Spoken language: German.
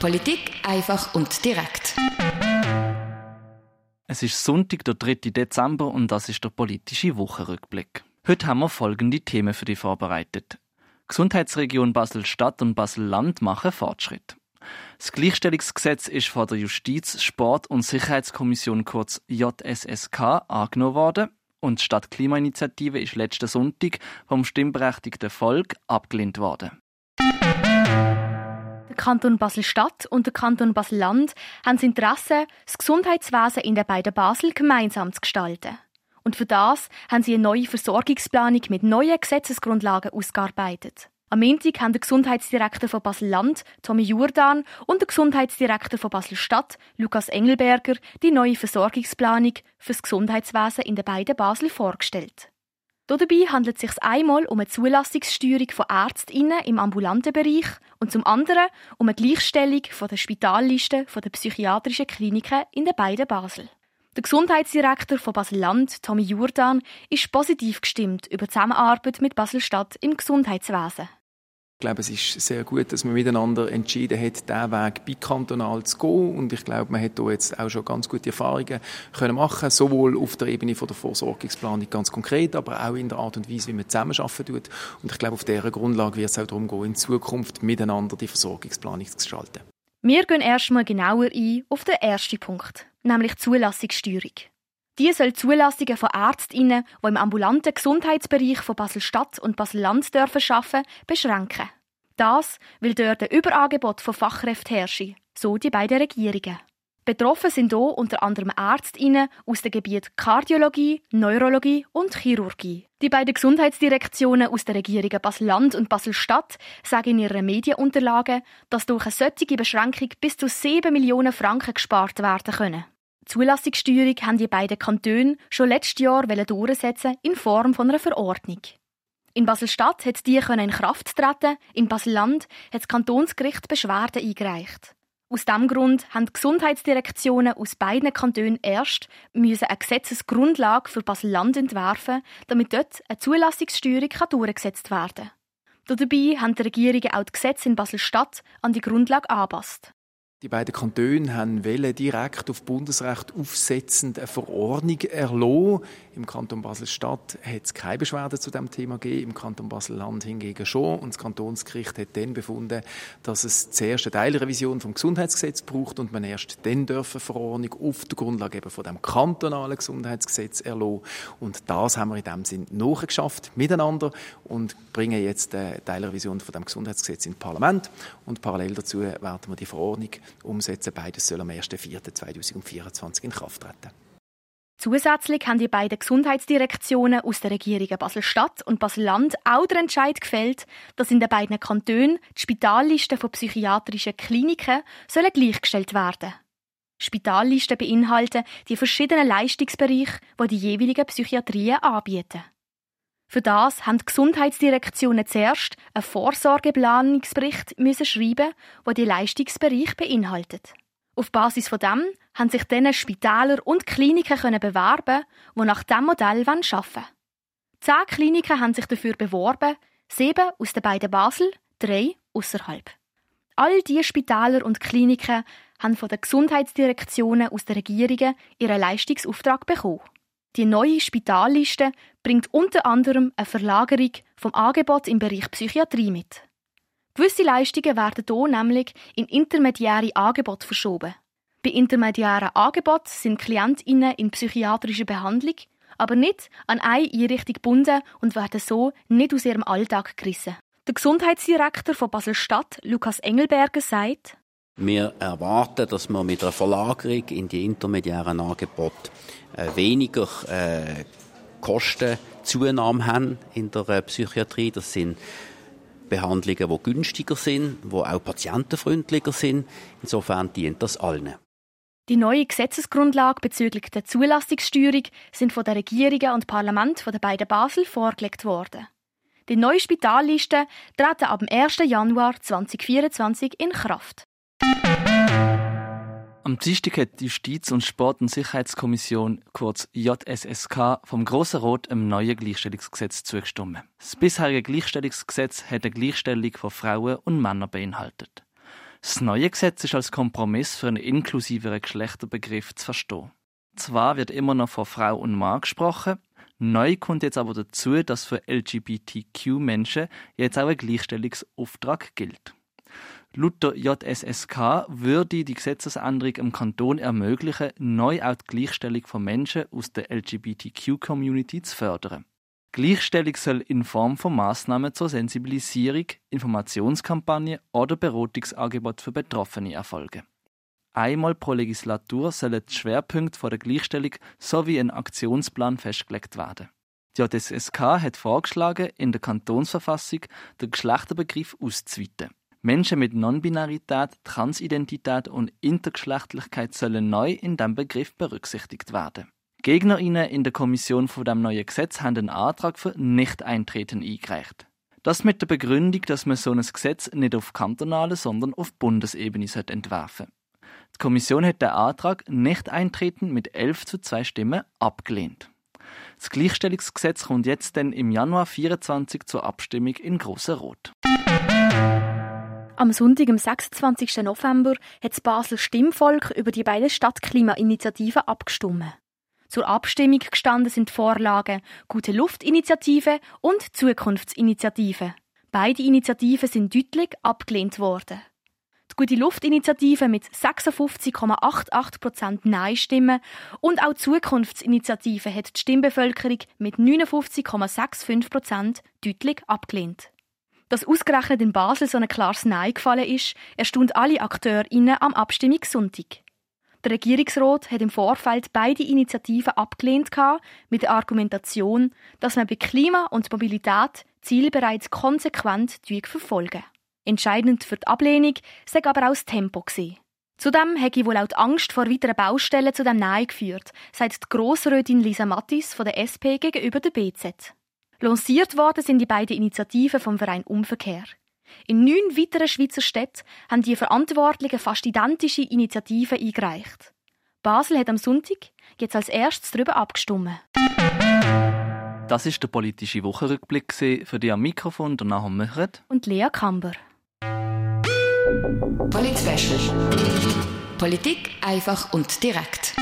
Politik einfach und direkt. Es ist Sonntag, der 3. Dezember und das ist der politische Wochenrückblick. Heute haben wir folgende Themen für dich vorbereitet. Gesundheitsregion Basel-Stadt und Basel-Land machen Fortschritt. Das Gleichstellungsgesetz ist von der Justiz-, Sport- und Sicherheitskommission kurz JSSK angenommen worden und die Stadtklimainitiative ist letzten Sonntag vom stimmberechtigten Volk abgelehnt worden. Der Kanton Basel-Stadt und der Kanton Basel-Land haben das Interesse, das Gesundheitswesen in den beiden Basel gemeinsam zu gestalten. Und für das haben sie eine neue Versorgungsplanung mit neuen Gesetzesgrundlagen ausgearbeitet. Am Montag haben der Gesundheitsdirektor von Basel-Land, Tommy Jordan, und der Gesundheitsdirektor von Basel-Stadt, Lukas Engelberger, die neue Versorgungsplanung für das Gesundheitswesen in den beiden Basel vorgestellt. Dabei handelt es sich einmal um eine Zulassungssteuerung von ÄrztInnen im ambulanten Bereich und zum anderen um eine Gleichstellung von der Spitalliste der psychiatrischen Kliniken in den beiden Basel. Der Gesundheitsdirektor von Basel-Land, Tommy Jordan, ist positiv gestimmt über die Zusammenarbeit mit Basel-Stadt im Gesundheitswesen. Ich glaube, es ist sehr gut, dass man miteinander entschieden hat, diesen Weg bikantonal zu gehen. Und ich glaube, man hat hier jetzt auch schon ganz gute Erfahrungen können machen sowohl auf der Ebene von der Vorsorgungsplanung ganz konkret, aber auch in der Art und Weise, wie man zusammenarbeiten tut. Und ich glaube, auf dieser Grundlage wird es auch darum gehen, in Zukunft miteinander die Versorgungsplanung zu gestalten. Wir gehen erstmal genauer ein auf den ersten Punkt, nämlich die Zulassungssteuerung. Die soll Zulassungen von Ärztinnen, die im ambulanten Gesundheitsbereich von Basel-Stadt und Basel-Land dürfen arbeiten, beschränken. Das, weil dort ein Überangebot von Fachkräften herrscht, so die beiden Regierungen. Betroffen sind hier unter anderem Ärztinnen aus den Gebieten Kardiologie, Neurologie und Chirurgie. Die beiden Gesundheitsdirektionen aus den Regierungen Basel-Land und Basel-Stadt sagen in ihren Medienunterlagen, dass durch eine solche Beschränkung bis zu 7 Millionen Franken gespart werden können. Zulassungssteuerung haben die beiden Kantone schon letztes Jahr durchsetzen in Form von einer Verordnung. In Basel-Stadt hat die in Kraft treten, in Basel-Land hat das Kantonsgericht Beschwerden eingereicht. Aus diesem Grund haben die Gesundheitsdirektionen aus beiden Kantonen erst müssen eine Gesetzesgrundlage für Basel-Land entwerfen, damit dort eine Zulassungssteuerung durchgesetzt werden kann. Dabei haben die Regierungen auch die Gesetze in Basel-Stadt an die Grundlage angepasst. Die beiden Kantone haben direkt auf Bundesrecht aufsetzend eine Verordnung erlassen. Im Kanton Basel-Stadt hat es keine Beschwerden zu dem Thema gegeben, im Kanton Basel-Land hingegen schon. Und das Kantonsgericht hat dann befunden, dass es zuerst eine Teilrevision vom Gesundheitsgesetz braucht und man erst dann dürfen Verordnung auf der Grundlage eben von dem kantonalen Gesundheitsgesetz erlassen. Und das haben wir in dem Sinn nachgeschafft miteinander und bringen jetzt eine Teilrevision von dem Gesundheitsgesetz ins Parlament. Und parallel dazu werden wir die Verordnung umsetzen. Beides soll am 1.4.2024 in Kraft treten. Zusätzlich haben die beiden Gesundheitsdirektionen aus der Regierungen Basel-Stadt und Basel-Land auch den Entscheid gefällt, dass in den beiden Kantonen die Spitallisten von psychiatrischen Kliniken sollen gleichgestellt werden. Spitallisten beinhalten die verschiedenen Leistungsbereiche, die die jeweiligen Psychiatrien anbieten. Für das haben die Gesundheitsdirektionen zuerst einen Vorsorgeplanungsbericht schreiben, der die Leistungsbereiche beinhaltet. Auf Basis von dem haben sich dann Spitäler und Kliniken bewerben, die nach diesem Modell arbeiten wollen. Zehn Kliniken haben sich dafür beworben, sieben aus den beiden Basel, drei außerhalb. All diese Spitäler und Kliniken haben von den Gesundheitsdirektionen aus den Regierungen ihren Leistungsauftrag bekommen. Die neue Spitalliste bringt unter anderem eine Verlagerung vom Angebot im Bereich Psychiatrie mit. Gewisse Leistungen werden hier nämlich in intermediäre Angebote verschoben. Bei intermediären Angeboten sind KlientInnen in psychiatrischer Behandlung, aber nicht an eine Einrichtung gebunden und werden so nicht aus ihrem Alltag gerissen. Der Gesundheitsdirektor von Basel-Stadt, Lukas Engelberger, sagt, wir erwarten, dass wir mit einer Verlagerung in die intermediären Angebote äh, weniger äh, Kostenzunahme haben in der äh, Psychiatrie. Das sind Behandlungen, die günstiger sind, die auch patientenfreundlicher sind. Insofern dient das allen. Die neue Gesetzesgrundlage bezüglich der Zulassungssteuerung sind von der Regierung und Parlament von den beiden Basel vorgelegt worden. Die neue Spitalliste treten ab dem 1. Januar 2024 in Kraft. Am Dienstag hat die Justiz- und Sport- und Sicherheitskommission, kurz JSSK, vom Grossen Rot einem neuen Gleichstellungsgesetz zugestimmt. Das bisherige Gleichstellungsgesetz hat eine Gleichstellung von Frauen und Männern beinhaltet. Das neue Gesetz ist als Kompromiss für einen inklusiveren Geschlechterbegriff zu verstehen. Zwar wird immer noch von Frau und Mann gesprochen, neu kommt jetzt aber dazu, dass für LGBTQ-Menschen jetzt auch ein Gleichstellungsauftrag gilt. Laut der JSSK würde die Gesetzesänderung im Kanton ermöglichen, neu auch die Gleichstellung von Menschen aus der LGBTQ-Community zu fördern. Gleichstellung soll in Form von Maßnahmen zur Sensibilisierung, Informationskampagne oder Beratungsangebot für Betroffene erfolgen. Einmal pro Legislatur sollen die Schwerpunkte der Gleichstellung sowie ein Aktionsplan festgelegt werden. Die JSSK hat vorgeschlagen, in der Kantonsverfassung den Geschlechterbegriff auszuweiten. Menschen mit Nonbinarität, Transidentität und Intergeschlechtlichkeit sollen neu in diesem Begriff berücksichtigt werden. GegnerInnen in der Kommission von dem neuen Gesetz haben einen Antrag für Nicht-Eintreten eingereicht. Das mit der Begründung, dass man so ein Gesetz nicht auf kantonaler, sondern auf Bundesebene entwerfen sollte. Die Kommission hat den Antrag Nicht-Eintreten mit 11 zu 2 Stimmen abgelehnt. Das Gleichstellungsgesetz kommt jetzt dann im Januar 24 zur Abstimmung in Grosser Rot. Am Sonntag, am 26. November, hat das Basel Stimmvolk über die beiden Stadtklimainitiativen abgestimmt. Zur Abstimmung gestanden sind Vorlagen Gute Luftinitiative und Zukunftsinitiative. Beide Initiativen sind deutlich abgelehnt worden. Die Gute Luftinitiative mit 56,88% Nein-Stimmen und auch die Zukunftsinitiative hat die Stimmbevölkerung mit 59,65% deutlich abgelehnt. Dass ausgerechnet in Basel so ein klares Nein gefallen ist, erstaunt alle AkteurInnen am Abstimmungssonntag. Der Regierungsrat hat im Vorfeld beide Initiativen abgelehnt mit der Argumentation, dass man bei Klima und Mobilität Ziel bereits konsequent verfolgen. Entscheidend für die Ablehnung sei aber auch das Tempo gewesen. Zudem hätte wohl auch die Angst vor weiteren Baustellen zu dem Nein geführt, sagt die Grossrätin Lisa Mattis von der SP gegenüber der BZ. Lanciert worden sind die beiden Initiativen vom Verein Umverkehr. In neun weiteren Schweizer Städten haben die Verantwortlichen fast identische Initiativen eingereicht. Basel hat am Sonntag jetzt als erstes darüber abgestimmt. Das ist der politische Wochenrückblick für die am Mikrofon der Nahum Möchert und Lea Kamber. Polit Politik einfach und direkt.